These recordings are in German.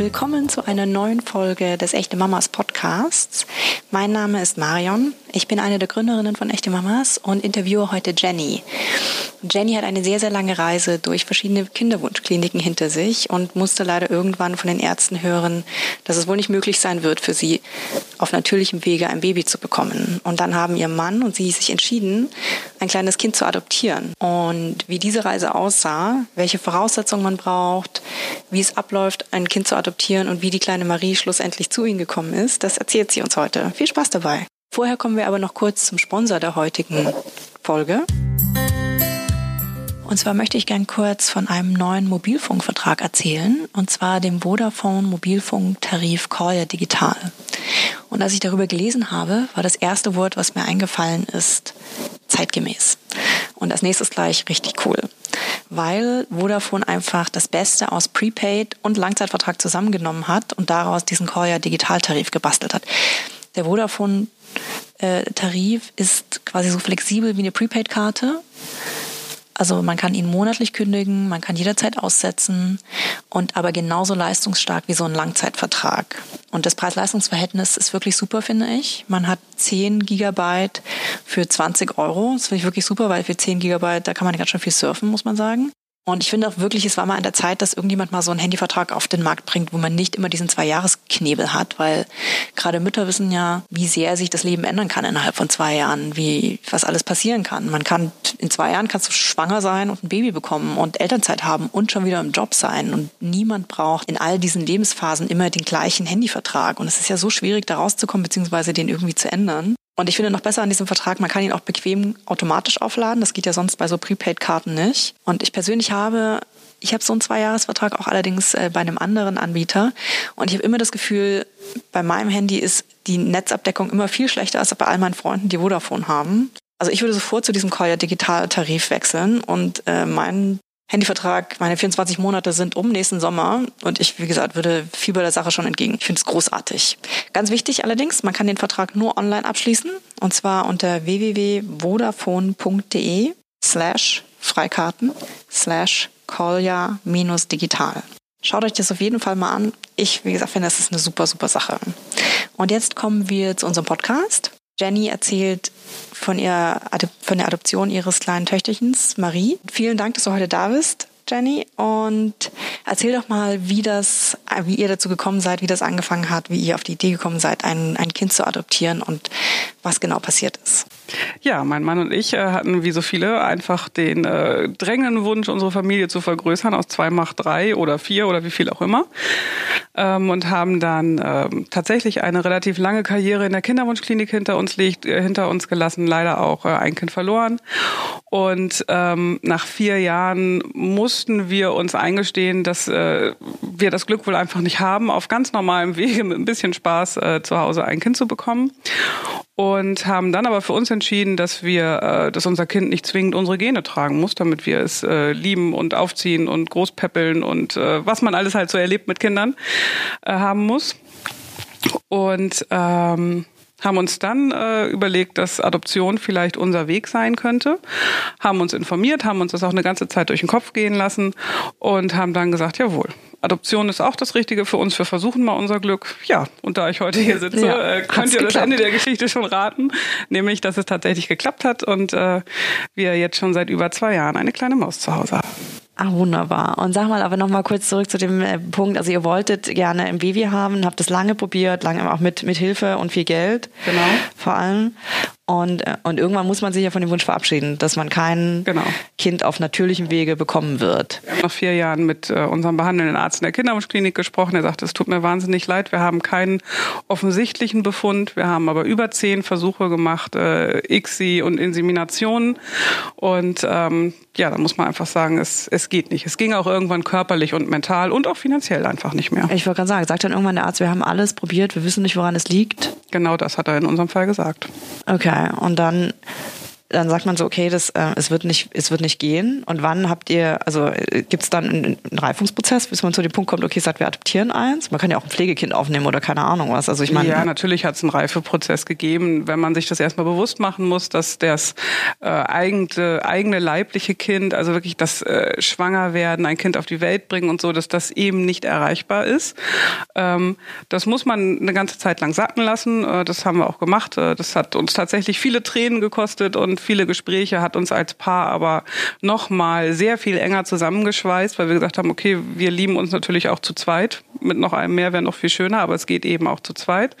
Willkommen zu einer neuen Folge des Echte Mamas Podcasts. Mein Name ist Marion. Ich bin eine der Gründerinnen von Echte Mamas und interviewe heute Jenny. Jenny hat eine sehr, sehr lange Reise durch verschiedene Kinderwunschkliniken hinter sich und musste leider irgendwann von den Ärzten hören, dass es wohl nicht möglich sein wird, für sie auf natürlichem Wege ein Baby zu bekommen. Und dann haben ihr Mann und sie sich entschieden, ein kleines Kind zu adoptieren. Und wie diese Reise aussah, welche Voraussetzungen man braucht, wie es abläuft, ein Kind zu adoptieren und wie die kleine Marie schlussendlich zu ihnen gekommen ist, das erzählt sie uns heute. Viel Spaß dabei. Vorher kommen wir aber noch kurz zum Sponsor der heutigen Folge. Und zwar möchte ich gern kurz von einem neuen Mobilfunkvertrag erzählen, und zwar dem Vodafone Mobilfunktarif Call Digital. Und als ich darüber gelesen habe, war das erste Wort, was mir eingefallen ist, zeitgemäß. Und als nächstes gleich richtig cool. Weil Vodafone einfach das Beste aus Prepaid und Langzeitvertrag zusammengenommen hat und daraus diesen Call Digitaltarif gebastelt hat. Der Vodafone äh, Tarif ist quasi so flexibel wie eine Prepaid-Karte also man kann ihn monatlich kündigen, man kann jederzeit aussetzen und aber genauso leistungsstark wie so ein Langzeitvertrag. Und das Preis-Leistungs-Verhältnis ist wirklich super, finde ich. Man hat 10 Gigabyte für 20 Euro. Das finde ich wirklich super, weil für 10 Gigabyte, da kann man ganz schön viel surfen, muss man sagen. Und ich finde auch wirklich, es war mal an der Zeit, dass irgendjemand mal so einen Handyvertrag auf den Markt bringt, wo man nicht immer diesen Zwei-Jahres-Knebel hat, weil gerade Mütter wissen ja, wie sehr sich das Leben ändern kann innerhalb von zwei Jahren, wie, was alles passieren kann. Man kann, in zwei Jahren kannst du schwanger sein und ein Baby bekommen und Elternzeit haben und schon wieder im Job sein. Und niemand braucht in all diesen Lebensphasen immer den gleichen Handyvertrag. Und es ist ja so schwierig, da rauszukommen, beziehungsweise den irgendwie zu ändern. Und ich finde noch besser an diesem Vertrag, man kann ihn auch bequem automatisch aufladen. Das geht ja sonst bei so Prepaid-Karten nicht. Und ich persönlich habe ich habe so einen Zweijahresvertrag auch allerdings äh, bei einem anderen Anbieter. Und ich habe immer das Gefühl, bei meinem Handy ist die Netzabdeckung immer viel schlechter als bei all meinen Freunden, die Vodafone haben. Also ich würde sofort zu diesem Koya Digital-Tarif wechseln und äh, meinen Handyvertrag, meine 24 Monate sind um nächsten Sommer und ich, wie gesagt, würde Fieber der Sache schon entgegen. Ich finde es großartig. Ganz wichtig allerdings, man kann den Vertrag nur online abschließen und zwar unter www.vodafone.de slash Freikarten slash minus digital. Schaut euch das auf jeden Fall mal an. Ich, wie gesagt, finde, das ist eine super, super Sache. Und jetzt kommen wir zu unserem Podcast. Jenny erzählt von, ihr, von der Adoption ihres kleinen Töchterchens Marie. Vielen Dank, dass du heute da bist. Jenny, und erzähl doch mal, wie das, wie ihr dazu gekommen seid, wie das angefangen hat, wie ihr auf die Idee gekommen seid, ein, ein Kind zu adoptieren und was genau passiert ist. Ja, mein Mann und ich äh, hatten wie so viele einfach den äh, drängenden Wunsch, unsere Familie zu vergrößern aus zwei macht drei oder vier oder wie viel auch immer. Ähm, und haben dann ähm, tatsächlich eine relativ lange Karriere in der Kinderwunschklinik hinter uns liegt, äh, hinter uns gelassen, leider auch äh, ein Kind verloren. Und ähm, nach vier Jahren mussten wir uns eingestehen, dass äh, wir das Glück wohl einfach nicht haben, auf ganz normalem Wege mit ein bisschen Spaß zu Hause ein Kind zu bekommen und haben dann aber für uns entschieden, dass wir, äh, dass unser Kind nicht zwingend unsere Gene tragen muss, damit wir es äh, lieben und aufziehen und großpäppeln und äh, was man alles halt so erlebt mit Kindern äh, haben muss. Und ähm, haben uns dann äh, überlegt, dass Adoption vielleicht unser Weg sein könnte, haben uns informiert, haben uns das auch eine ganze Zeit durch den Kopf gehen lassen und haben dann gesagt, jawohl, Adoption ist auch das Richtige für uns. Wir versuchen mal unser Glück. Ja, und da ich heute hier sitze, ja, äh, könnt ihr geklappt. das Ende der Geschichte schon raten, nämlich, dass es tatsächlich geklappt hat und äh, wir jetzt schon seit über zwei Jahren eine kleine Maus zu Hause haben. Ah, wunderbar. Und sag mal aber noch mal kurz zurück zu dem äh, Punkt. Also ihr wolltet gerne im Baby haben, habt es lange probiert, lange auch mit, mit Hilfe und viel Geld. Genau. Vor allem. Und, äh, und irgendwann muss man sich ja von dem Wunsch verabschieden, dass man kein genau. Kind auf natürlichem Wege bekommen wird. Wir haben nach vier Jahren mit äh, unserem behandelnden Arzt in der Kinderwunschklinik gesprochen. Er sagte, es tut mir wahnsinnig leid. Wir haben keinen offensichtlichen Befund. Wir haben aber über zehn Versuche gemacht, äh, ICSI und Inseminationen. Und ähm, ja, da muss man einfach sagen, es, es geht nicht. Es ging auch irgendwann körperlich und mental und auch finanziell einfach nicht mehr. Ich wollte gerade sagen, sagt dann irgendwann der Arzt, wir haben alles probiert, wir wissen nicht, woran es liegt. Genau das hat er in unserem Fall gesagt. Okay, und dann dann sagt man so, okay, das, äh, es, wird nicht, es wird nicht gehen. Und wann habt ihr, also äh, gibt es dann einen, einen, Reifungsprozess, bis man zu dem Punkt kommt, okay, sagt, wir adoptieren eins? Man kann ja auch ein Pflegekind aufnehmen oder keine Ahnung was. Also ich meine. Ja, natürlich hat es einen Reifeprozess gegeben, wenn man sich das erstmal bewusst machen muss, dass das äh, eigene, eigene leibliche Kind, also wirklich das äh, Schwangerwerden, ein Kind auf die Welt bringen und so, dass das eben nicht erreichbar ist. Ähm, das muss man eine ganze Zeit lang sacken lassen. Äh, das haben wir auch gemacht. Äh, das hat uns tatsächlich viele Tränen gekostet und viele Gespräche, hat uns als Paar aber nochmal sehr viel enger zusammengeschweißt, weil wir gesagt haben, okay, wir lieben uns natürlich auch zu zweit. Mit noch einem mehr wäre noch viel schöner, aber es geht eben auch zu zweit.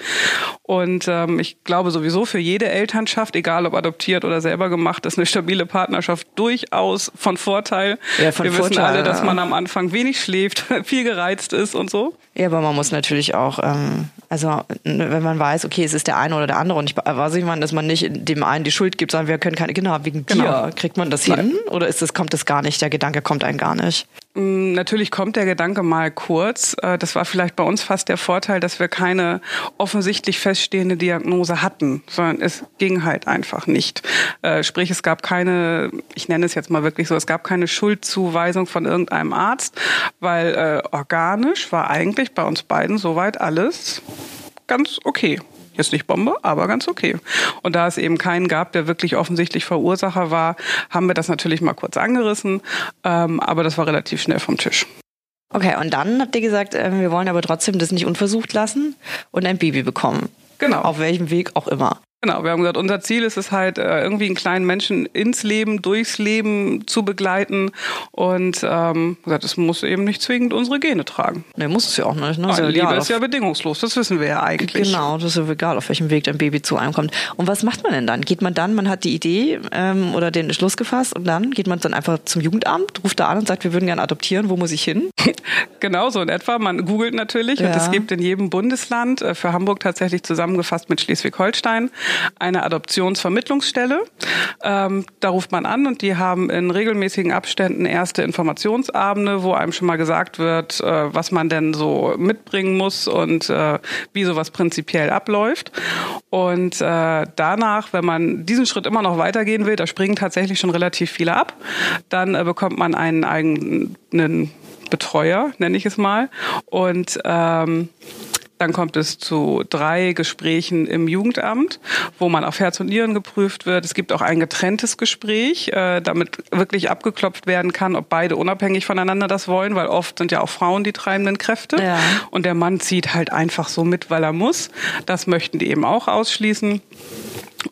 Und ähm, ich glaube sowieso für jede Elternschaft, egal ob adoptiert oder selber gemacht, ist eine stabile Partnerschaft durchaus von Vorteil. Ja, von wir Vorteil, wissen alle, dass man am Anfang wenig schläft, viel gereizt ist und so. Ja, aber man muss natürlich auch, ähm, also wenn man weiß, okay, es ist der eine oder der andere und ich weiß ich meine, dass man nicht dem einen die Schuld gibt, sondern wir können keine Kinder haben wegen genau. dir. Kriegt man das Nein. hin oder ist das, kommt das gar nicht? Der Gedanke kommt einem gar nicht? Mm, natürlich kommt der Gedanke mal kurz. Äh, das war vielleicht bei uns fast der Vorteil, dass wir keine offensichtlich feststehende Diagnose hatten, sondern es ging halt einfach nicht. Äh, sprich, es gab keine, ich nenne es jetzt mal wirklich so, es gab keine Schuldzuweisung von irgendeinem Arzt, weil äh, organisch war eigentlich bei uns beiden soweit alles ganz okay. Jetzt nicht Bombe, aber ganz okay. Und da es eben keinen gab, der wirklich offensichtlich Verursacher war, haben wir das natürlich mal kurz angerissen, ähm, aber das war relativ schnell vom Tisch. Okay, und dann habt ihr gesagt, äh, wir wollen aber trotzdem das nicht unversucht lassen und ein Baby bekommen. Genau. Auf welchem Weg auch immer. Genau, wir haben gesagt, unser Ziel ist es halt, äh, irgendwie einen kleinen Menschen ins Leben, durchs Leben zu begleiten. Und ähm, gesagt, es muss eben nicht zwingend unsere Gene tragen. Nee, muss es ja auch nicht. Ne? Nein, Liebe ist ja bedingungslos, das wissen wir ja eigentlich. Genau, das ist ja egal, auf welchem Weg dein Baby zu einem kommt. Und was macht man denn dann? Geht man dann, man hat die Idee ähm, oder den Schluss gefasst und dann geht man dann einfach zum Jugendamt, ruft da an und sagt, wir würden gerne adoptieren, wo muss ich hin? genau so in etwa. Man googelt natürlich ja. und es gibt in jedem Bundesland, äh, für Hamburg tatsächlich zusammengefasst mit Schleswig-Holstein, eine Adoptionsvermittlungsstelle. Ähm, da ruft man an und die haben in regelmäßigen Abständen erste Informationsabende, wo einem schon mal gesagt wird, äh, was man denn so mitbringen muss und äh, wie sowas prinzipiell abläuft. Und äh, danach, wenn man diesen Schritt immer noch weitergehen will, da springen tatsächlich schon relativ viele ab, dann äh, bekommt man einen eigenen Betreuer, nenne ich es mal. Und ähm, dann kommt es zu drei Gesprächen im Jugendamt, wo man auf Herz und Nieren geprüft wird. Es gibt auch ein getrenntes Gespräch, äh, damit wirklich abgeklopft werden kann, ob beide unabhängig voneinander das wollen, weil oft sind ja auch Frauen die treibenden Kräfte. Ja. Und der Mann zieht halt einfach so mit, weil er muss. Das möchten die eben auch ausschließen.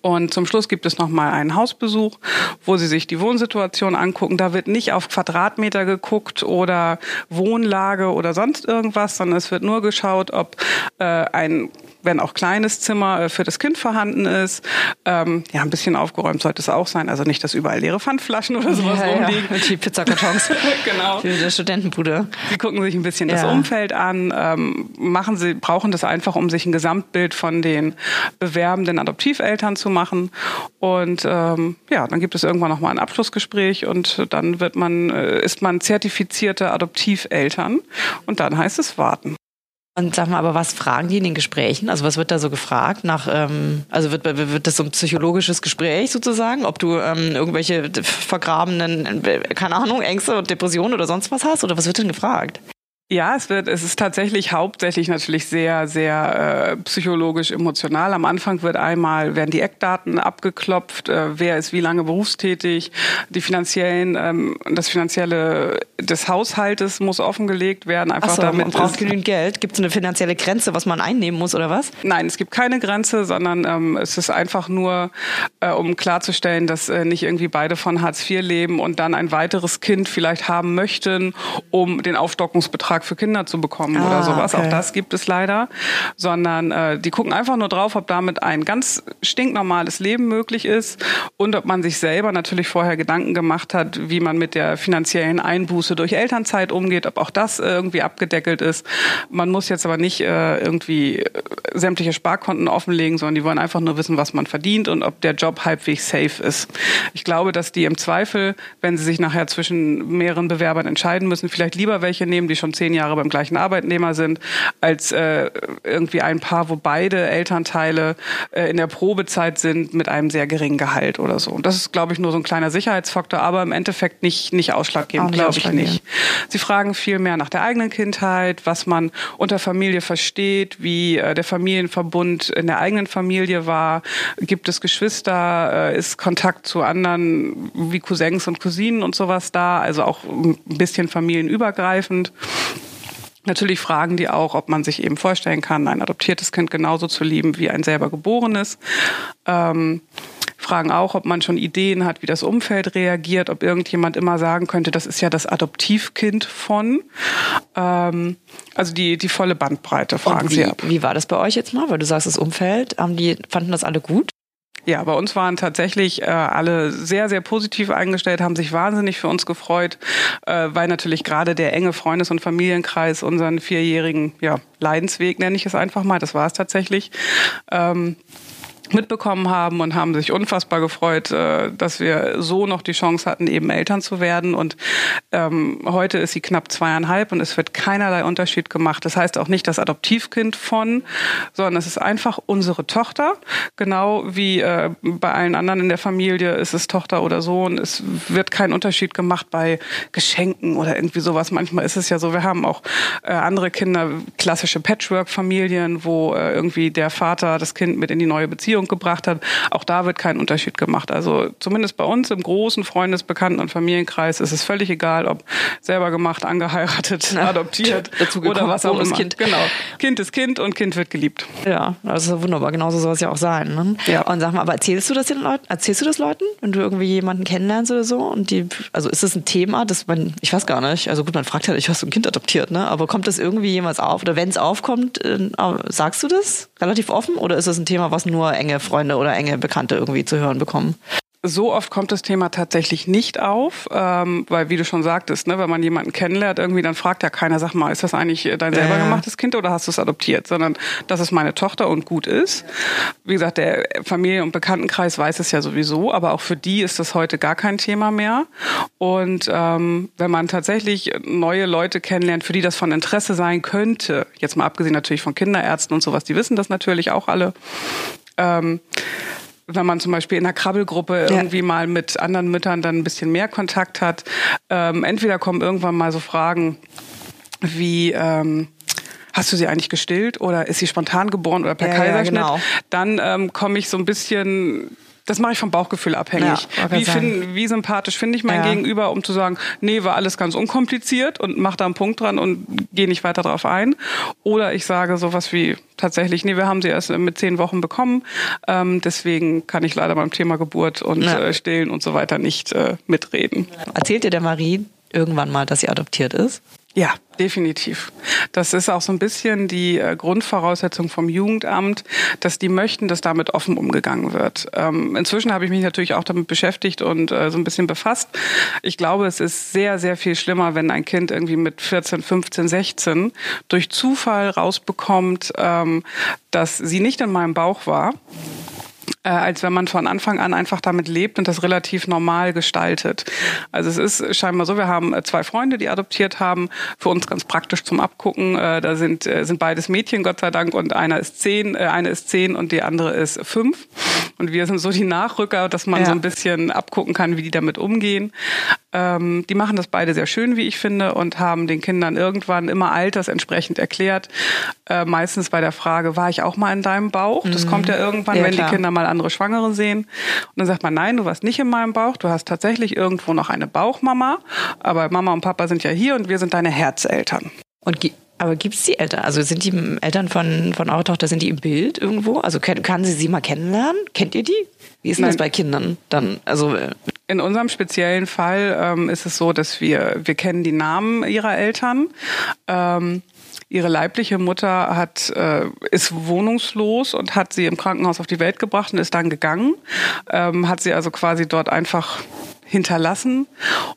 Und zum Schluss gibt es nochmal einen Hausbesuch, wo Sie sich die Wohnsituation angucken. Da wird nicht auf Quadratmeter geguckt oder Wohnlage oder sonst irgendwas, sondern es wird nur geschaut, ob äh, ein wenn auch kleines Zimmer äh, für das Kind vorhanden ist. Ähm, ja, ein bisschen aufgeräumt sollte es auch sein. Also nicht, dass überall leere Pfandflaschen oder sowas ja, rumliegen. Ja, die Pizzakartons. genau. Für die Studentenbude. Sie gucken sich ein bisschen ja. das Umfeld an, ähm, machen sie, brauchen das einfach, um sich ein Gesamtbild von den bewerbenden Adoptiveltern zu machen. Und ähm, ja, dann gibt es irgendwann nochmal ein Abschlussgespräch und dann wird man, äh, ist man zertifizierte Adoptiveltern und dann heißt es warten. Und sag mal, aber was fragen die in den Gesprächen? Also was wird da so gefragt? Nach, ähm, also wird, wird das so ein psychologisches Gespräch sozusagen, ob du ähm, irgendwelche vergrabenen, äh, keine Ahnung, Ängste und Depressionen oder sonst was hast? Oder was wird denn gefragt? Ja, es wird, es ist tatsächlich hauptsächlich natürlich sehr, sehr äh, psychologisch emotional. Am Anfang wird einmal werden die Eckdaten abgeklopft, äh, wer ist wie lange berufstätig, die finanziellen, ähm, das finanzielle des Haushaltes muss offengelegt werden. Einfach Ach so, damit man braucht genügend Geld. Gibt es eine finanzielle Grenze, was man einnehmen muss oder was? Nein, es gibt keine Grenze, sondern ähm, es ist einfach nur, äh, um klarzustellen, dass äh, nicht irgendwie beide von Hartz IV leben und dann ein weiteres Kind vielleicht haben möchten, um den Aufstockungsbetrag Antrag für Kinder zu bekommen ah, oder sowas. Okay. Auch das gibt es leider. Sondern äh, die gucken einfach nur drauf, ob damit ein ganz stinknormales Leben möglich ist und ob man sich selber natürlich vorher Gedanken gemacht hat, wie man mit der finanziellen Einbuße durch Elternzeit umgeht, ob auch das äh, irgendwie abgedeckelt ist. Man muss jetzt aber nicht äh, irgendwie äh, sämtliche Sparkonten offenlegen, sondern die wollen einfach nur wissen, was man verdient und ob der Job halbwegs safe ist. Ich glaube, dass die im Zweifel, wenn sie sich nachher zwischen mehreren Bewerbern entscheiden müssen, vielleicht lieber welche nehmen, die schon zehn zehn Jahre beim gleichen Arbeitnehmer sind, als äh, irgendwie ein Paar, wo beide Elternteile äh, in der Probezeit sind mit einem sehr geringen Gehalt oder so. Und das ist, glaube ich, nur so ein kleiner Sicherheitsfaktor, aber im Endeffekt nicht, nicht ausschlaggebend, glaube ich nicht. Sie fragen viel mehr nach der eigenen Kindheit, was man unter Familie versteht, wie äh, der Familienverbund in der eigenen Familie war, gibt es Geschwister, äh, ist Kontakt zu anderen wie Cousins und Cousinen und sowas da, also auch ein bisschen familienübergreifend. Natürlich fragen die auch, ob man sich eben vorstellen kann, ein adoptiertes Kind genauso zu lieben wie ein selber geborenes. Ähm, fragen auch, ob man schon Ideen hat, wie das Umfeld reagiert, ob irgendjemand immer sagen könnte, das ist ja das Adoptivkind von. Ähm, also die, die volle Bandbreite fragen wie, sie ab. Wie war das bei euch jetzt mal? Weil du sagst, das Umfeld, haben die, fanden das alle gut? Ja, bei uns waren tatsächlich äh, alle sehr, sehr positiv eingestellt, haben sich wahnsinnig für uns gefreut, äh, weil natürlich gerade der enge Freundes- und Familienkreis unseren vierjährigen ja, Leidensweg, nenne ich es einfach mal, das war es tatsächlich, ähm, mitbekommen haben und haben sich unfassbar gefreut, äh, dass wir so noch die Chance hatten, eben Eltern zu werden. Und ähm, heute ist sie knapp zweieinhalb und es wird keinerlei Unterschied gemacht. Das heißt auch nicht das Adoptivkind von, sondern es ist einfach unsere Tochter. Genau wie äh, bei allen anderen in der Familie ist es Tochter oder Sohn. Es wird kein Unterschied gemacht bei Geschenken oder irgendwie sowas. Manchmal ist es ja so, wir haben auch äh, andere Kinder, klassische Patchwork-Familien, wo äh, irgendwie der Vater das Kind mit in die neue Beziehung Beziehung gebracht hat, auch da wird kein Unterschied gemacht. Also zumindest bei uns im großen Freundes-, Bekannten- und Familienkreis ist es völlig egal, ob selber gemacht, angeheiratet, Na, adoptiert dazu oder was auch immer. Kind. Genau. Kind ist Kind und Kind wird geliebt. Ja, das ist wunderbar. Genauso soll es ja auch sein. Ne? Ja. Und sag mal, aber erzählst du das den Leuten? Erzählst du das Leuten, wenn du irgendwie jemanden kennenlernst oder so? Und die, also ist das ein Thema, das man, ich weiß gar nicht. Also gut, man fragt halt, ich hast du ein Kind adoptiert, ne? Aber kommt das irgendwie jemals auf? Oder wenn es aufkommt, äh, sagst du das relativ offen? Oder ist das ein Thema, was nur eng enge Freunde oder enge Bekannte irgendwie zu hören bekommen. So oft kommt das Thema tatsächlich nicht auf, ähm, weil wie du schon sagtest, ne, wenn man jemanden kennenlernt, irgendwie dann fragt ja keiner, sag mal, ist das eigentlich dein selber äh. gemachtes Kind oder hast du es adoptiert? Sondern das ist meine Tochter und gut ist. Wie gesagt, der Familie- und Bekanntenkreis weiß es ja sowieso, aber auch für die ist das heute gar kein Thema mehr. Und ähm, wenn man tatsächlich neue Leute kennenlernt, für die das von Interesse sein könnte, jetzt mal abgesehen natürlich von Kinderärzten und sowas, die wissen das natürlich auch alle, ähm, wenn man zum Beispiel in einer Krabbelgruppe ja. irgendwie mal mit anderen Müttern dann ein bisschen mehr Kontakt hat. Ähm, entweder kommen irgendwann mal so Fragen wie ähm, hast du sie eigentlich gestillt oder ist sie spontan geboren oder per ja, Kaiserschnitt? Ja, genau. Dann ähm, komme ich so ein bisschen das mache ich vom Bauchgefühl abhängig. Ja, wie, find, wie sympathisch finde ich mein ja. Gegenüber, um zu sagen, nee, war alles ganz unkompliziert und mach da einen Punkt dran und gehe nicht weiter drauf ein. Oder ich sage sowas wie tatsächlich, nee, wir haben sie erst mit zehn Wochen bekommen, ähm, deswegen kann ich leider beim Thema Geburt und ja. äh, Stillen und so weiter nicht äh, mitreden. Erzählt ihr der Marie irgendwann mal, dass sie adoptiert ist? Ja, definitiv. Das ist auch so ein bisschen die äh, Grundvoraussetzung vom Jugendamt, dass die möchten, dass damit offen umgegangen wird. Ähm, inzwischen habe ich mich natürlich auch damit beschäftigt und äh, so ein bisschen befasst. Ich glaube, es ist sehr, sehr viel schlimmer, wenn ein Kind irgendwie mit 14, 15, 16 durch Zufall rausbekommt, ähm, dass sie nicht in meinem Bauch war äh, als wenn man von Anfang an einfach damit lebt und das relativ normal gestaltet. Also es ist scheinbar so, wir haben äh, zwei Freunde, die adoptiert haben, für uns ganz praktisch zum Abgucken. Äh, da sind, äh, sind beides Mädchen, Gott sei Dank, und einer ist zehn, äh, eine ist zehn und die andere ist fünf. Und wir sind so die Nachrücker, dass man ja. so ein bisschen abgucken kann, wie die damit umgehen. Ähm, die machen das beide sehr schön, wie ich finde, und haben den Kindern irgendwann immer altersentsprechend erklärt. Äh, meistens bei der Frage, war ich auch mal in deinem Bauch? Das mhm. kommt ja irgendwann, ja, wenn klar. die Kinder mal andere Schwangere sehen. Und dann sagt man, nein, du warst nicht in meinem Bauch, du hast tatsächlich irgendwo noch eine Bauchmama, aber Mama und Papa sind ja hier und wir sind deine Herzeltern. Und aber gibt es die Eltern? Also sind die Eltern von, von eurer Tochter, sind die im Bild irgendwo? Also kann, kann sie sie mal kennenlernen? Kennt ihr die? Wie ist denn Nein. das bei Kindern dann? Also äh, in unserem speziellen Fall ähm, ist es so, dass wir wir kennen die Namen ihrer Eltern. Ähm, ihre leibliche Mutter hat äh, ist wohnungslos und hat sie im Krankenhaus auf die Welt gebracht und ist dann gegangen. Ähm, hat sie also quasi dort einfach hinterlassen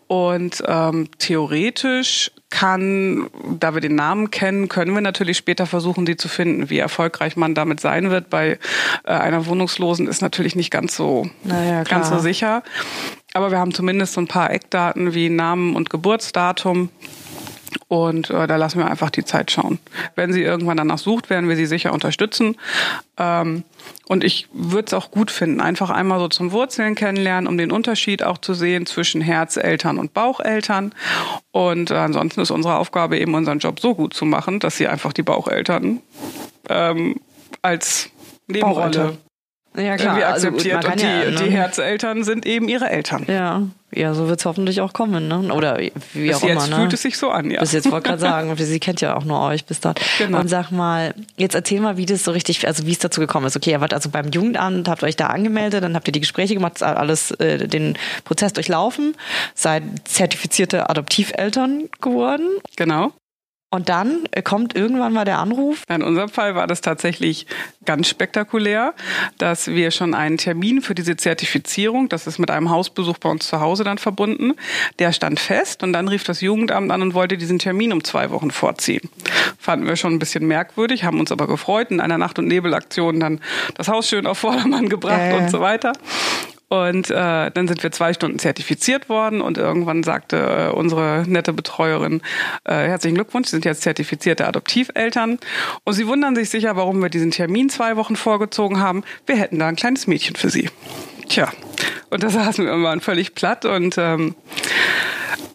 und ähm, theoretisch kann, da wir den Namen kennen, können wir natürlich später versuchen, sie zu finden. Wie erfolgreich man damit sein wird bei äh, einer Wohnungslosen ist natürlich nicht ganz so, naja, ganz so sicher. Aber wir haben zumindest so ein paar Eckdaten wie Namen und Geburtsdatum Und äh, da lassen wir einfach die Zeit schauen. Wenn sie irgendwann danach sucht, werden wir sie sicher unterstützen. Ähm, und ich würde es auch gut finden, einfach einmal so zum Wurzeln kennenlernen, um den Unterschied auch zu sehen zwischen Herzeltern und Baucheltern. Und äh, ansonsten ist unsere Aufgabe eben, unseren Job so gut zu machen, dass sie einfach die Baucheltern ähm, als Nebenrolle ja, klar. irgendwie akzeptiert. Also gut, und die, ja, ne? die Herzeltern sind eben ihre Eltern. Ja, ja, so wird es hoffentlich auch kommen. Ne? Oder wie bis auch jetzt immer. Ne? fühlt es sich so an, ja. Bis jetzt wollte gerade sagen, sie kennt ja auch nur euch bis dort. Genau. Und sag mal, jetzt erzähl mal, wie das so richtig, also wie es dazu gekommen ist. Okay, ihr wart also beim Jugendamt, habt euch da angemeldet, dann habt ihr die Gespräche gemacht, alles äh, den Prozess durchlaufen, seid zertifizierte Adoptiveltern geworden. Genau. Und dann kommt irgendwann mal der Anruf. In unserem Fall war das tatsächlich ganz spektakulär, dass wir schon einen Termin für diese Zertifizierung, das ist mit einem Hausbesuch bei uns zu Hause dann verbunden, der stand fest und dann rief das Jugendamt an und wollte diesen Termin um zwei Wochen vorziehen. Fanden wir schon ein bisschen merkwürdig, haben uns aber gefreut, in einer Nacht- und Nebelaktion dann das Haus schön auf Vordermann gebracht äh. und so weiter. Und äh, dann sind wir zwei Stunden zertifiziert worden und irgendwann sagte äh, unsere nette Betreuerin, äh, herzlichen Glückwunsch, Sie sind jetzt zertifizierte Adoptiveltern. Und Sie wundern sich sicher, warum wir diesen Termin zwei Wochen vorgezogen haben. Wir hätten da ein kleines Mädchen für Sie. Tja, und da saßen wir immer völlig platt und ähm,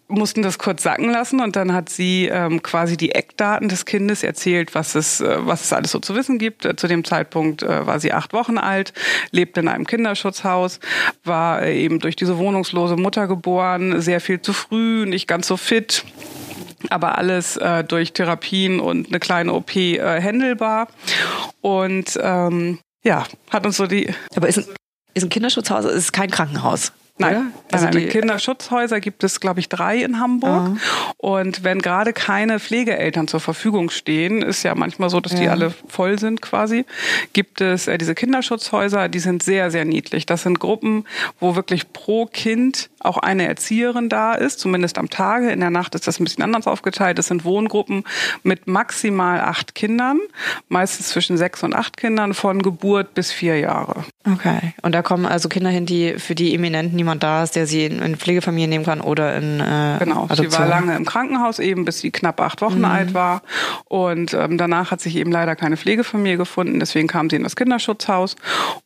mussten das kurz sacken lassen und dann hat sie ähm, quasi die Eckdaten des Kindes erzählt, was es, äh, was es alles so zu wissen gibt. Äh, zu dem Zeitpunkt äh, war sie acht Wochen alt, lebte in einem Kinderschutzhaus, war äh, eben durch diese wohnungslose Mutter geboren, sehr viel zu früh, nicht ganz so fit aber alles äh, durch Therapien und eine kleine OP äh, händelbar. Und ähm, ja, hat uns so die. Aber ist ein, ist ein Kinderschutzhaus, ist kein Krankenhaus. Nein, also die Kinderschutzhäuser gibt es, glaube ich, drei in Hamburg. Mhm. Und wenn gerade keine Pflegeeltern zur Verfügung stehen, ist ja manchmal so, dass ja. die alle voll sind quasi, gibt es äh, diese Kinderschutzhäuser, die sind sehr, sehr niedlich. Das sind Gruppen, wo wirklich pro Kind auch eine Erzieherin da ist, zumindest am Tage. In der Nacht ist das ein bisschen anders aufgeteilt. Es sind Wohngruppen mit maximal acht Kindern, meistens zwischen sechs und acht Kindern von Geburt bis vier Jahre. Okay. Und da kommen also Kinder hin, die für die Eminenten niemand da ist, der sie in, in Pflegefamilien nehmen kann oder in äh, Genau, Adoption. sie war lange im Krankenhaus eben, bis sie knapp acht Wochen mhm. alt war. Und ähm, danach hat sich eben leider keine Pflegefamilie gefunden, deswegen kam sie in das Kinderschutzhaus.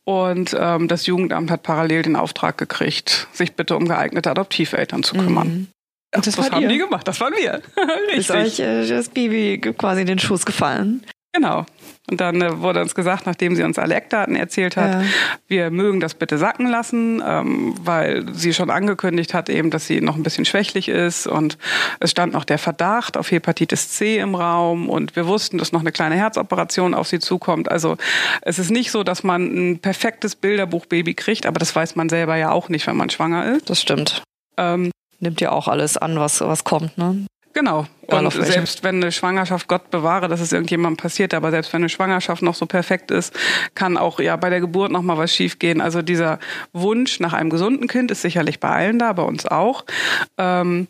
Und ähm, das Jugendamt hat parallel den Auftrag gekriegt, sich bitte um geeignete Adoptiveltern zu kümmern. Mhm. Und das, das haben ihr. die gemacht, das waren wir. Richtig. Ist euch äh, das Baby quasi in den Schoß gefallen? Genau. Und dann äh, wurde uns gesagt, nachdem sie uns alle Eckdaten erzählt hat, ja. wir mögen das bitte sacken lassen, ähm, weil sie schon angekündigt hat eben, dass sie noch ein bisschen schwächlich ist und es stand noch der Verdacht auf Hepatitis C im Raum und wir wussten, dass noch eine kleine Herzoperation auf sie zukommt. Also es ist nicht so, dass man ein perfektes Bilderbuchbaby kriegt, aber das weiß man selber ja auch nicht, wenn man schwanger ist. Das stimmt. Ähm, Nimmt ja auch alles an, was, was kommt, ne? Genau. Und selbst wenn eine Schwangerschaft, Gott bewahre, dass es irgendjemandem passiert, aber selbst wenn eine Schwangerschaft noch so perfekt ist, kann auch ja bei der Geburt noch mal was schiefgehen. Also dieser Wunsch nach einem gesunden Kind ist sicherlich bei allen da, bei uns auch. Ähm,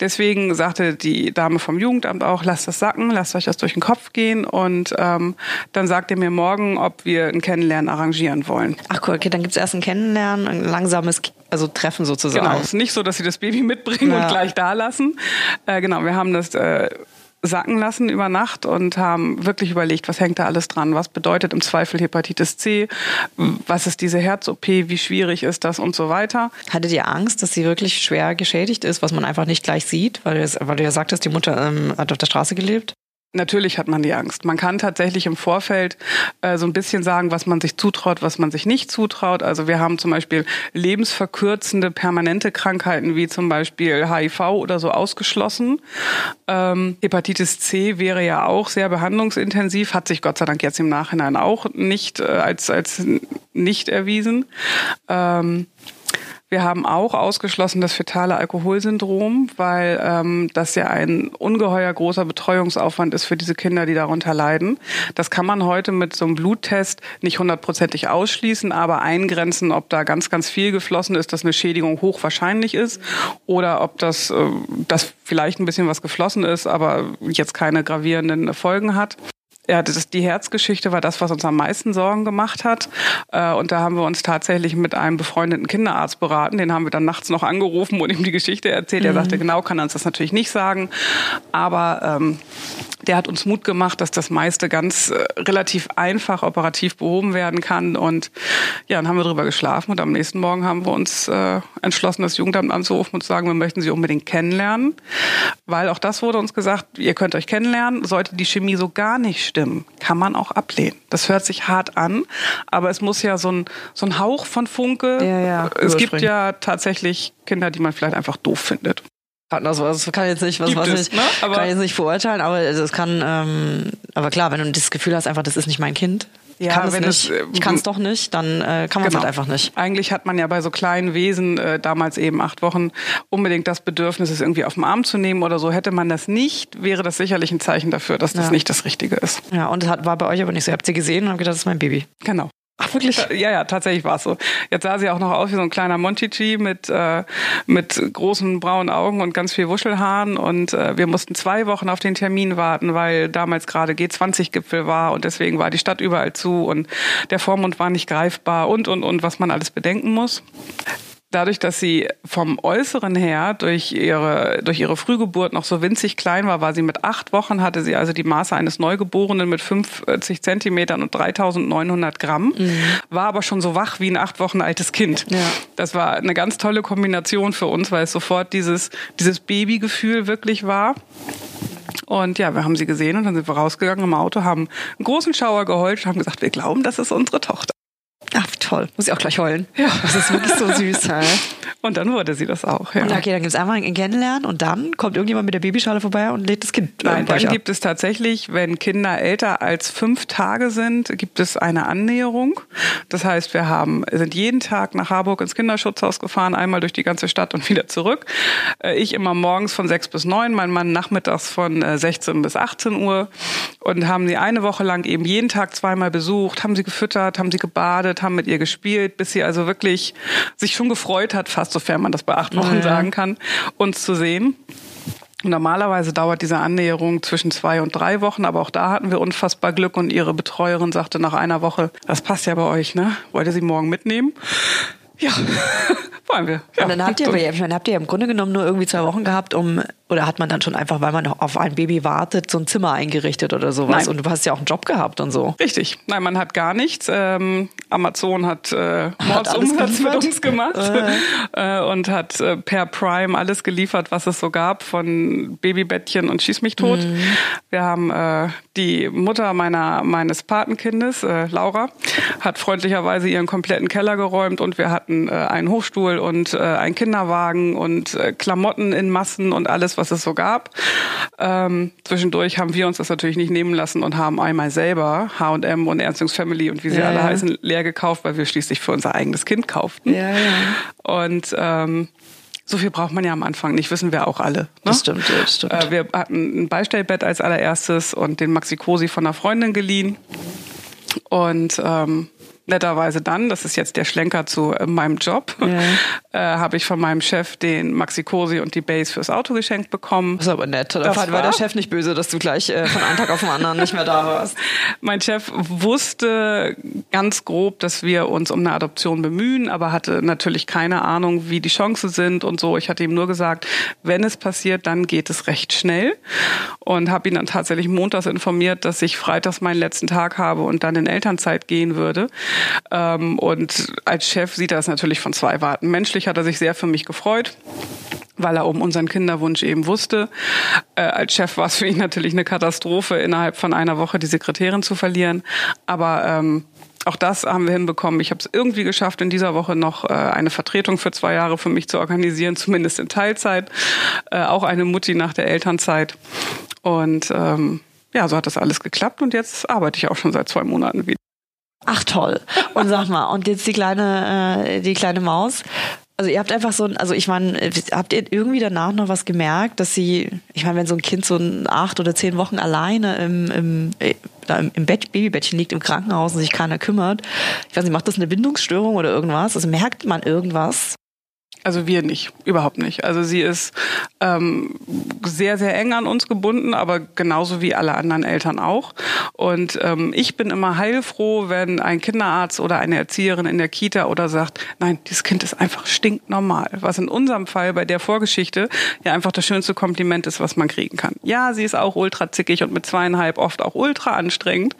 Deswegen sagte die Dame vom Jugendamt auch, lasst das sacken, lasst euch das durch den Kopf gehen und ähm, dann sagt ihr mir morgen, ob wir ein Kennenlernen arrangieren wollen. Ach cool, okay, dann gibt es erst ein Kennenlernen, ein langsames also Treffen sozusagen. Genau, es ist nicht so, dass sie das Baby mitbringen ja. und gleich da lassen. Äh, genau, wir haben das äh, sacken lassen über Nacht und haben wirklich überlegt, was hängt da alles dran? Was bedeutet im Zweifel Hepatitis C? Was ist diese Herz-OP? Wie schwierig ist das und so weiter? Hattet ihr Angst, dass sie wirklich schwer geschädigt ist, was man einfach nicht gleich sieht? Weil du, weil du ja sagtest, die Mutter ähm, hat auf der Straße gelebt? Natürlich hat man die Angst. Man kann tatsächlich im Vorfeld äh, so ein bisschen sagen, was man sich zutraut, was man sich nicht zutraut. Also wir haben zum Beispiel lebensverkürzende permanente Krankheiten wie zum Beispiel HIV oder so ausgeschlossen. Ähm, Hepatitis C wäre ja auch sehr behandlungsintensiv, hat sich Gott sei Dank jetzt im Nachhinein auch nicht äh, als als nicht erwiesen. Ähm, wir haben auch ausgeschlossen das fetale Alkoholsyndrom, weil ähm, das ja ein ungeheuer großer Betreuungsaufwand ist für diese Kinder, die darunter leiden. Das kann man heute mit so einem Bluttest nicht hundertprozentig ausschließen, aber eingrenzen, ob da ganz, ganz viel geflossen ist, dass eine Schädigung hochwahrscheinlich ist oder ob das, äh, das vielleicht ein bisschen was geflossen ist, aber jetzt keine gravierenden Folgen hat. Ja, das die Herzgeschichte war das, was uns am meisten Sorgen gemacht hat. Äh, und da haben wir uns tatsächlich mit einem befreundeten Kinderarzt beraten. Den haben wir dann nachts noch angerufen und ihm die Geschichte erzählt. Mhm. Er sagte, genau kann er uns das natürlich nicht sagen. Aber ähm, der hat uns Mut gemacht, dass das meiste ganz äh, relativ einfach operativ behoben werden kann. Und ja, dann haben wir drüber geschlafen und am nächsten Morgen haben wir uns äh, entschlossen, das Jugendamt anzurufen und zu sagen, wir möchten Sie unbedingt kennenlernen. Weil auch das wurde uns gesagt, ihr könnt euch kennenlernen. Sollte die Chemie so gar nicht stimmen, kann man auch ablehnen. Das hört sich hart an, aber es muss ja so ein, so ein Hauch von Funke. Ja, ja, es gibt ja tatsächlich Kinder, die man vielleicht einfach doof findet. Also, das kann jetzt nicht, was Gibt weiß es, ich, ne? Kann jetzt nicht verurteilen, aber es kann, ähm, aber klar, wenn du das Gefühl hast, einfach, das ist nicht mein Kind, Ja, kann wenn nicht, es, äh, ich kann es doch nicht, dann äh, kann man es Genau. halt einfach nicht. Eigentlich hat man ja bei so kleinen Wesen, äh, damals eben acht Wochen, unbedingt das Bedürfnis, es irgendwie auf den Arm zu nehmen oder so. Hätte man das nicht, wäre das sicherlich ein Zeichen dafür, dass das Ja. nicht das Richtige ist. Ja, und es hat, war bei euch aber nicht so. Ihr habt sie gesehen und habt gedacht, das ist mein Baby. Genau. Ach, wirklich? Ja, ja, tatsächlich war es so. Jetzt sah sie auch noch aus wie so ein kleiner Monchichi mit, äh, mit großen braunen Augen und ganz viel Wuschelhaaren. Und äh, wir mussten zwei Wochen auf den Termin warten, weil damals gerade G20-Gipfel war und deswegen war die Stadt überall zu und der Vormund war nicht greifbar und, und, und, was man alles bedenken muss. Dadurch, dass sie vom Äußeren her durch ihre, durch ihre Frühgeburt noch so winzig klein war, war sie mit acht Wochen, hatte sie also die Maße eines Neugeborenen mit 50 Zentimetern und 3900 Gramm, war aber schon so wach wie ein acht Wochen altes Kind. Ja. Das war eine ganz tolle Kombination für uns, weil es sofort dieses, dieses Babygefühl wirklich war. Und ja, wir haben sie gesehen und dann sind wir rausgegangen im Auto, haben einen großen Schauer geheult, haben gesagt, wir glauben, das ist unsere Tochter. Ach, toll. Muss ich auch gleich heulen. Ja. Das ist wirklich so süß. Und dann wurde sie das auch. Ja. Und okay, dann gibt es einmal ein Kennenlernen und dann kommt irgendjemand mit der Babyschale vorbei und lädt das Kind. Nein, euch dann ab. gibt es tatsächlich, wenn Kinder älter als fünf Tage sind, gibt es eine Annäherung. Das heißt, wir haben, sind jeden Tag nach Harburg ins Kinderschutzhaus gefahren, einmal durch die ganze Stadt und wieder zurück. Äh, Ich immer morgens von sechs bis neun, mein Mann nachmittags von äh, 16 bis 18 Uhr und haben sie eine Woche lang eben jeden Tag zweimal besucht, haben sie gefüttert, haben sie gebadet, haben mit ihr gespielt, bis sie also wirklich sich schon gefreut hat, fast sofern man das bei acht Wochen Ja. sagen kann, uns zu sehen. Normalerweise dauert diese Annäherung zwischen zwei und drei Wochen, aber auch da hatten wir unfassbar Glück und ihre Betreuerin sagte nach einer Woche, das passt ja bei euch, ne? Wollt ihr sie morgen mitnehmen? Ja, wollen wir. Ja. Und dann habt ihr, aber, meine, habt ihr im Grunde genommen nur irgendwie zwei Wochen gehabt, um, oder hat man dann schon einfach, weil man noch auf ein Baby wartet, so ein Zimmer eingerichtet oder sowas? Nein. Und du hast ja auch einen Job gehabt und so. Richtig. Nein, man hat gar nichts. Ähm, Amazon hat, äh, alles Mordsumsatz mit uns gemacht äh, und hat äh, per Prime alles geliefert, was es so gab, von Babybettchen und Schieß mich tot. Mhm. Wir haben äh, die Mutter meiner meines Patenkindes, äh, Laura, hat freundlicherweise ihren kompletten Keller geräumt und wir hatten äh, einen Hochstuhl und äh, einen Kinderwagen und äh, Klamotten in Massen und alles, was es so gab. Ähm, zwischendurch haben wir uns das natürlich nicht nehmen lassen und haben einmal selber H&M und Ernst Jungs Family und wie sie Ja, alle ja. heißen leer gekauft, weil wir schließlich für unser eigenes Kind kauften. Ja. Und ähm, so viel braucht man ja am Anfang nicht, wissen wir auch alle. Ne? Das stimmt, das stimmt. Äh, wir hatten ein Beistellbett als allererstes und den Maxi Cosi von einer Freundin geliehen. Und ähm, netterweise dann, das ist jetzt der Schlenker zu äh, meinem Job, äh, habe ich von meinem Chef den Maxi Cosi und die Base fürs Auto geschenkt bekommen. Das ist aber nett. Da war war- der Chef nicht böse, dass du gleich äh, von einem Tag auf den anderen nicht mehr da warst. Mein Chef wusste ganz grob, dass wir uns um eine Adoption bemühen, aber hatte natürlich keine Ahnung, wie die Chancen sind und so. Ich hatte ihm nur gesagt, wenn es passiert, dann geht es recht schnell und habe ihn dann tatsächlich montags informiert, dass ich freitags meinen letzten Tag habe und dann in Elternzeit gehen würde. Ähm, und als Chef sieht er es natürlich von zwei Warten. Menschlich hat er sich sehr für mich gefreut weil er um unseren Kinderwunsch eben wusste. Äh, als Chef war es für ihn natürlich eine Katastrophe, innerhalb von einer Woche die Sekretärin zu verlieren. Aber ähm, auch das haben wir hinbekommen. Ich habe es irgendwie geschafft, in dieser Woche noch äh, eine Vertretung für zwei Jahre für mich zu organisieren, zumindest in Teilzeit. Äh, auch eine Mutti nach der Elternzeit. Und ähm, ja, so hat das alles geklappt und jetzt arbeite ich auch schon seit zwei Monaten wieder. Ach toll. Und sag mal, und jetzt die kleine, äh, die kleine Maus. Also ihr habt einfach so ein, also ich meine, habt ihr irgendwie danach noch was gemerkt, dass sie, ich meine, wenn so ein Kind so ein acht oder zehn Wochen alleine im, im, äh, im, im Bett, Babybettchen liegt im Krankenhaus und sich keiner kümmert, ich weiß nicht, macht das eine Bindungsstörung oder irgendwas? Also merkt man irgendwas? Also wir nicht, überhaupt nicht. Also sie ist ähm, sehr, sehr eng an uns gebunden, aber genauso wie alle anderen Eltern auch. Und ähm, ich bin immer heilfroh, wenn ein Kinderarzt oder eine Erzieherin in der Kita oder sagt, nein, dieses Kind ist einfach stinknormal. Was in unserem Fall bei der Vorgeschichte ja einfach das schönste Kompliment ist, was man kriegen kann. Ja, sie ist auch ultra zickig und mit zweieinhalb oft auch ultra anstrengend.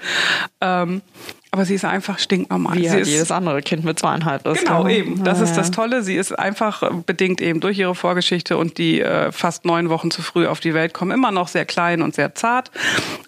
Ähm, aber sie ist einfach stinknormal. Wie sie halt ist, jedes andere Kind mit zweieinhalb ist. Genau, ja. eben. Das Ja, ist das. Tolle. Sie ist einfach äh, bedingt eben durch ihre Vorgeschichte und die äh, fast neun Wochen zu früh auf die Welt kommen, immer noch sehr klein und sehr zart.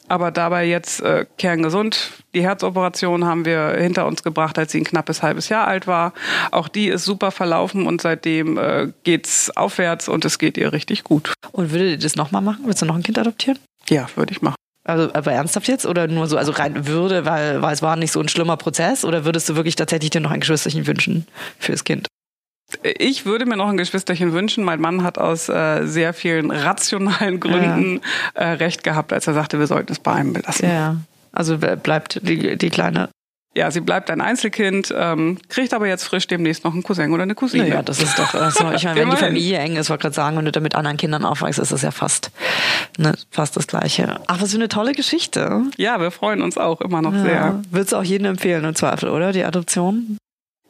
Aber dabei jetzt äh, kerngesund. Die Herzoperation haben wir hinter uns gebracht, als sie ein knappes halbes Jahr alt war. Auch die ist super verlaufen und seitdem äh, geht's aufwärts und es geht ihr richtig gut. Und würdet ihr das nochmal machen? Willst du noch ein Kind adoptieren? Ja, würde ich machen. Also, aber ernsthaft jetzt? Oder nur so, also rein würde, weil, weil es war nicht so ein schlimmer Prozess? Oder würdest du wirklich tatsächlich dir noch ein Geschwisterchen wünschen fürs Kind? Ich würde mir noch ein Geschwisterchen wünschen. Mein Mann hat aus äh, sehr vielen rationalen Gründen äh, recht gehabt, als er sagte, wir sollten es bei einem belassen. Ja. Also bleibt die, die Kleine. Ja, sie bleibt ein Einzelkind, ähm, kriegt aber jetzt frisch demnächst noch einen Cousin oder eine Cousine. Naja, das ist doch, also ich meine, wenn die. Familie eng ist, wollte gerade sagen, wenn du da mit anderen Kindern aufwachst, ist das ja fast, ne, fast das Gleiche. Ach, was für eine tolle Geschichte. Ja, wir freuen uns auch immer noch sehr. Ja. Würdest du auch jedem empfehlen, im Zweifel, oder? Die Adoption?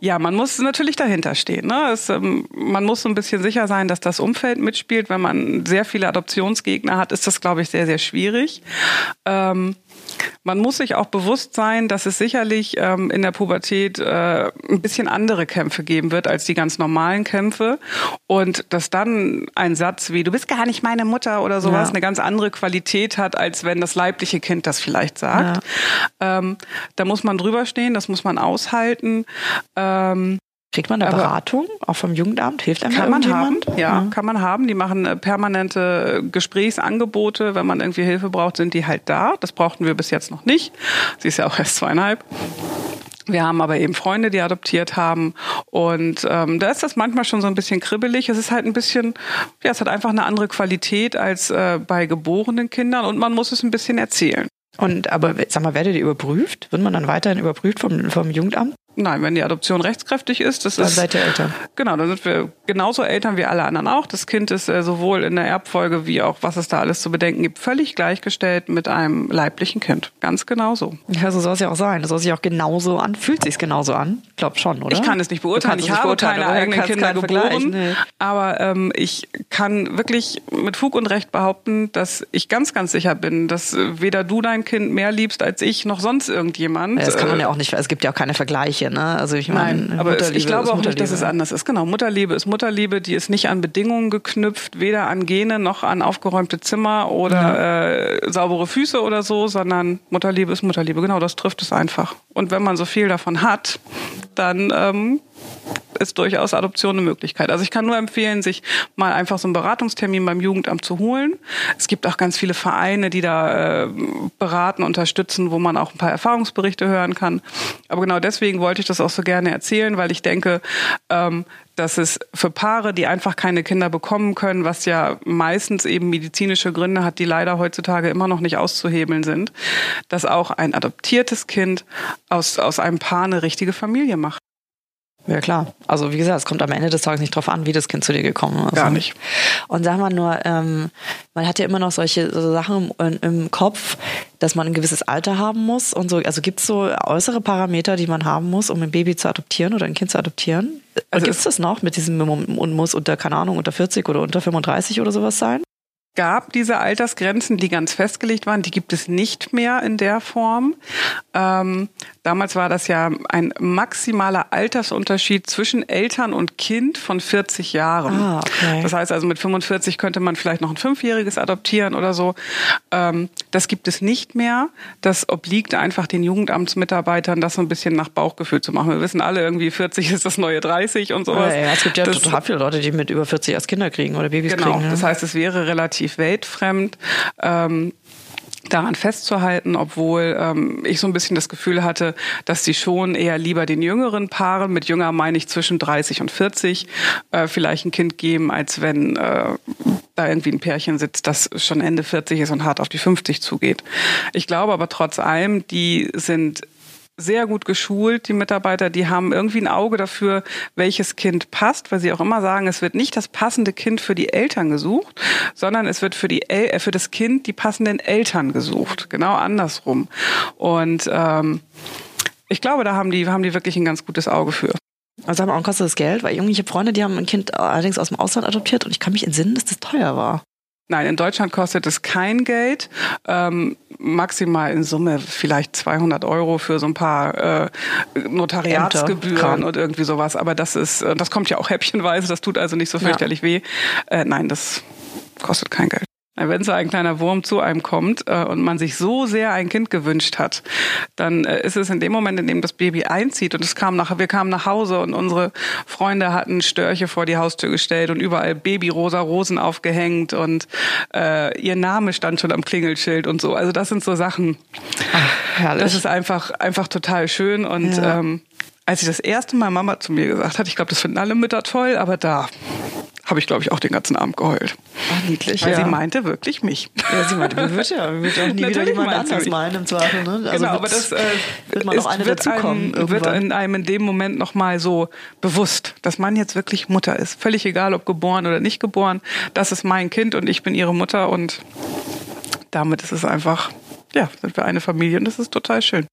Ja, man muss natürlich dahinter stehen. Ne? Es, ähm, man muss so ein bisschen sicher sein, dass das Umfeld mitspielt. Wenn man sehr viele Adoptionsgegner hat, ist das, glaube ich, sehr, sehr schwierig. Ähm, man muss sich auch bewusst sein, dass es sicherlich ähm, in der Pubertät äh, ein bisschen andere Kämpfe geben wird als die ganz normalen Kämpfe und dass dann ein Satz wie du bist gar nicht meine Mutter oder sowas Ja. eine ganz andere Qualität hat, als wenn das leibliche Kind das vielleicht sagt. Ähm, da muss man drüber stehen, das muss man aushalten. Ähm, Kriegt man eine Aber- Beratung, auch vom Jugendamt? Hilft einem kann da man haben, ja, kann man haben. Die machen äh, permanente äh, Gesprächsangebote. Wenn man irgendwie Hilfe braucht, sind die halt da. Das brauchten wir bis jetzt noch nicht. Sie ist ja auch erst zweieinhalb. Wir haben aber eben Freunde, die adoptiert haben. Und ähm, da ist das manchmal schon so ein bisschen kribbelig. Es ist halt ein bisschen, ja, es hat einfach eine andere Qualität als äh, bei geborenen Kindern und man muss es ein bisschen erzählen. Und aber sag mal, werdet ihr überprüft? Wird man dann weiterhin überprüft vom, vom Jugendamt? Nein, wenn die Adoption rechtskräftig ist, das Dann ist seid ihr Eltern. Genau, dann sind wir genauso Eltern wie alle anderen auch. Das Kind ist äh, sowohl in der Erbfolge wie auch, was es da alles zu bedenken gibt, völlig gleichgestellt mit einem leiblichen Kind. Ganz genau so. Ja, so soll es ja auch sein. Das soll sich auch genauso an. Fühlt sich genauso an? Glaub schon, oder? Ich kann es nicht beurteilen. Ich habe beurteilen, keine eigenen Kinder geboren. nee. Aber ähm, ich kann wirklich mit Fug und Recht behaupten, dass ich ganz, ganz sicher bin, dass äh, weder du dein Kind mehr liebst als ich, noch sonst irgendjemand. Ja, das kann man Äh, ja auch nicht, es gibt ja auch keine Vergleiche, ne? Also ich meine, aber Mutterliebe ich glaube auch nicht, dass es anders ist. Genau, Mutterliebe ist Mutterliebe, die ist nicht an Bedingungen geknüpft, weder an Gene noch an aufgeräumte Zimmer oder äh, saubere Füße oder so, sondern Mutterliebe ist Mutterliebe. Genau, das trifft es einfach. Und wenn man so viel davon hat, dann ähm, ist durchaus Adoption eine Möglichkeit. Also ich kann nur empfehlen, sich mal einfach so einen Beratungstermin beim Jugendamt zu holen. Es gibt auch ganz viele Vereine, die da äh, beraten, unterstützen, wo man auch ein paar Erfahrungsberichte hören kann. Aber genau deswegen wollte ich das auch so gerne erzählen, weil ich denke, ähm, dass es für Paare, die einfach keine Kinder bekommen können, was ja meistens eben medizinische Gründe hat, die leider heutzutage immer noch nicht auszuhebeln sind, dass auch ein adoptiertes Kind aus, aus einem Paar eine richtige Familie macht. Ja klar. Also wie gesagt, es kommt am Ende des Tages nicht drauf an, wie das Kind zu dir gekommen ist. Gar nicht. Und sag mal nur, ähm, man hat ja immer noch solche so Sachen im, im Kopf, dass man ein gewisses Alter haben muss und so. Also gibt es so äußere Parameter, die man haben muss, um ein Baby zu adoptieren oder ein Kind zu adoptieren? Also gibt es das noch mit diesem und muss unter, keine Ahnung, unter 40 oder unter 35 oder sowas sein? gab diese Altersgrenzen, die ganz festgelegt waren. Die gibt es nicht mehr in der Form. Ähm, damals war das ja ein maximaler Altersunterschied zwischen Eltern und Kind von 40 Jahren. Ah, okay. Das heißt also, mit 45 könnte man vielleicht noch ein Fünfjähriges adoptieren oder so. Ähm, das gibt es nicht mehr. Das obliegt einfach den Jugendamtsmitarbeitern, das so ein bisschen nach Bauchgefühl zu machen. Wir wissen alle irgendwie, 40 ist das neue 30 und sowas. Ja, ja, es gibt ja Das- total viele Leute, die mit über 40 erst Kinder kriegen oder Babys Genau, kriegen. Ne? das heißt, es wäre relativ weltfremd. Ähm, daran festzuhalten, obwohl ähm, ich so ein bisschen das Gefühl hatte, dass sie schon eher lieber den jüngeren Paaren, mit jünger meine ich zwischen 30 und 40, äh, vielleicht ein Kind geben, als wenn äh, da irgendwie ein Pärchen sitzt, das schon Ende 40 ist und hart auf die 50 zugeht. Ich glaube aber trotz allem, die sind sehr gut geschult, die Mitarbeiter, die haben irgendwie ein Auge dafür, welches Kind passt, weil sie auch immer sagen, es wird nicht das passende Kind für die Eltern gesucht, sondern es wird für, die El äh, für das Kind die passenden Eltern gesucht. Genau andersrum. Und ähm, ich glaube, da haben die, haben die wirklich ein ganz gutes Auge für. Also haben auch kostet das Geld, weil irgendwelche Freunde, die haben ein Kind allerdings aus dem Ausland adoptiert und ich kann mich entsinnen, dass das teuer war. Nein, in Deutschland kostet es kein Geld. Ähm, maximal in Summe vielleicht 200 Euro für so ein paar äh, Notariatsgebühren und irgendwie sowas. Aber das ist, äh, das kommt ja auch häppchenweise. Das tut also nicht so fürchterlich ja. weh. Äh, nein, das kostet kein Geld. Wenn so ein kleiner Wurm zu einem kommt äh, und man sich so sehr ein Kind gewünscht hat, dann äh, ist es in dem Moment, in dem das Baby einzieht und es kam nach, wir kamen nach Hause und unsere Freunde hatten Störche vor die Haustür gestellt und überall Babyrosa Rosen aufgehängt und äh, ihr Name stand schon am Klingelschild und so. Also das sind so Sachen. Ach. Das ist einfach einfach total schön und ja. ähm, als ich das erste Mal Mama zu mir gesagt hat, ich glaube, das finden alle Mütter toll, aber da habe ich, glaube ich, auch den ganzen Abend geheult. Ach, niedlich. Weil ja. sie meinte wirklich mich. Ja, sie meinte, mir wird ja, wird auch nie wieder jemand anders meinen im Zweifel. Ne? Also genau, aber das äh, wird man ist, auch eine wird, einem, wird in einem in dem Moment nochmal so bewusst, dass man jetzt wirklich Mutter ist. Völlig egal, ob geboren oder nicht geboren. Das ist mein Kind und ich bin ihre Mutter und damit ist es einfach, ja, sind wir eine Familie und das ist total schön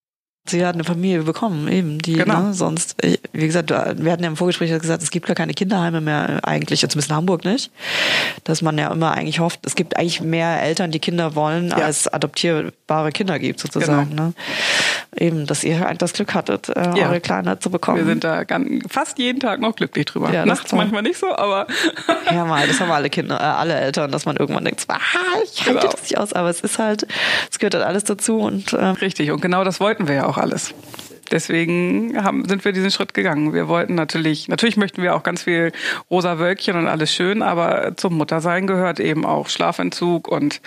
sie hat eine Familie bekommen, eben, die, genau. ne, sonst, wie gesagt, wir hatten ja im Vorgespräch gesagt, es gibt gar keine Kinderheime mehr eigentlich, zumindest in Hamburg nicht, dass man ja immer eigentlich hofft, es gibt eigentlich mehr Eltern, die Kinder wollen, ja. als adoptierbare Kinder gibt, sozusagen, genau. ne? Eben, dass ihr das Glück hattet, äh, ja. eure Kleine zu bekommen. Wir sind da ganz, fast jeden Tag noch glücklich drüber. Ja, Nachts manchmal nicht so, aber. ja, mal, das haben alle Kinder, äh, alle Eltern, dass man irgendwann denkt, ah, ich halte genau. das nicht aus, aber es ist halt, es gehört halt alles dazu und, äh, Richtig, und genau das wollten wir ja auch auch alles. Deswegen haben, sind wir diesen Schritt gegangen. Wir wollten natürlich, natürlich möchten wir auch ganz viel rosa Wölkchen und alles schön, aber zum Muttersein gehört eben auch Schlafentzug und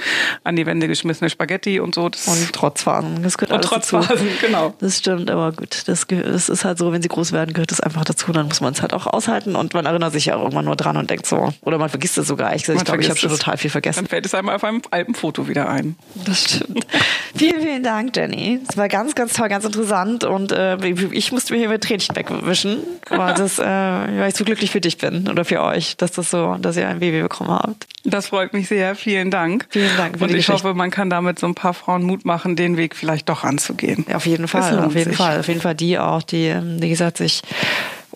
an die Wände geschmissene Spaghetti und so. Das und Trotzphasen. Das gehört und Trotzphasen, genau. Das stimmt, aber gut. Das, das ist halt so, wenn sie groß werden, gehört das einfach dazu. Dann muss man es halt auch aushalten und man erinnert sich ja auch irgendwann nur dran und denkt so. Oder man vergisst es sogar. Ich, ich glaube, ich habe schon total viel vergessen. Dann fällt es einmal auf einem Alpenfoto wieder ein. Das stimmt. vielen, vielen Dank, Jenny. Es war ganz, ganz toll, ganz interessant und äh, ich musste mir hier mit Tränchen wegwischen, weil, das, äh, weil ich so glücklich für dich bin oder für euch, dass das so, dass ihr ein Baby bekommen habt. Das freut mich sehr. Vielen Dank. Vielen Dank. Für und ich hoffe, man kann damit so ein paar Frauen Mut machen, den Weg vielleicht doch anzugehen. Ja, auf jeden Fall. Auf jeden sich. Fall. Auf jeden Fall die auch, die, ähm, wie gesagt, sich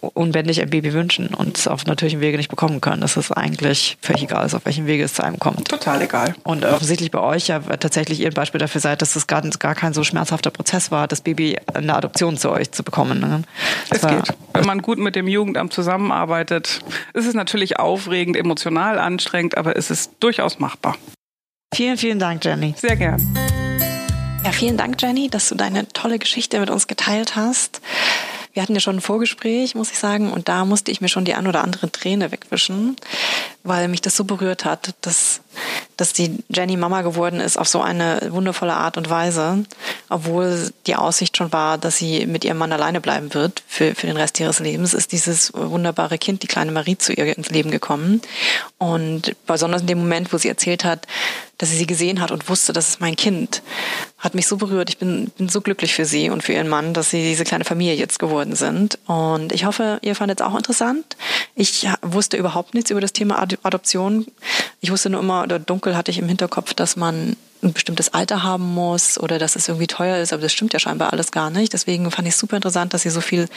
unbändig ein Baby wünschen und es auf natürlichen Wege nicht bekommen können. Das ist eigentlich völlig egal, auf welchem Wege es zu einem kommt. Total egal. Und offensichtlich bei euch ja tatsächlich ihr ein Beispiel dafür seid, dass es gar, gar kein so schmerzhafter Prozess war, das Baby in der Adoption zu euch zu bekommen. Ne? Es geht. Wenn man gut mit dem Jugendamt zusammenarbeitet, ist es natürlich aufregend, emotional anstrengend, aber es ist durchaus machbar. Vielen, vielen Dank, Jenny. Sehr gern. Ja, vielen Dank, Jenny, dass du deine tolle Geschichte mit uns geteilt hast. Wir hatten ja schon ein Vorgespräch, muss ich sagen, und da musste ich mir schon die ein oder andere Träne wegwischen, weil mich das so berührt hat, dass, dass die Jenny Mama geworden ist auf so eine wundervolle Art und Weise, obwohl die Aussicht schon war, dass sie mit ihrem Mann alleine bleiben wird für, für den Rest ihres Lebens, ist dieses wunderbare Kind, die kleine Marie, zu ihr ins Leben gekommen. Und besonders in dem Moment, wo sie erzählt hat, dass sie sie gesehen hat und wusste, das ist mein Kind, hat mich so berührt. Ich bin, bin so glücklich für sie und für ihren Mann, dass sie diese kleine Familie jetzt geworden sind. Und ich hoffe, ihr fandet es auch interessant. Ich wusste überhaupt nichts über das Thema Adoption. Ich wusste nur immer, oder dunkel hatte ich im Hinterkopf, dass man ein bestimmtes Alter haben muss oder dass es irgendwie teuer ist, aber das stimmt ja scheinbar alles gar nicht. Deswegen fand ich es super interessant, dass sie so viel,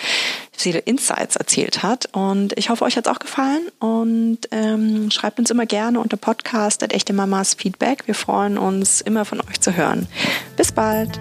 viele Insights erzählt hat. Und ich hoffe, euch hat es auch gefallen. Und ähm, schreibt uns immer gerne unter Podcast at echte Mamas Feedback. Wir freuen uns immer von euch zu hören. Bis bald.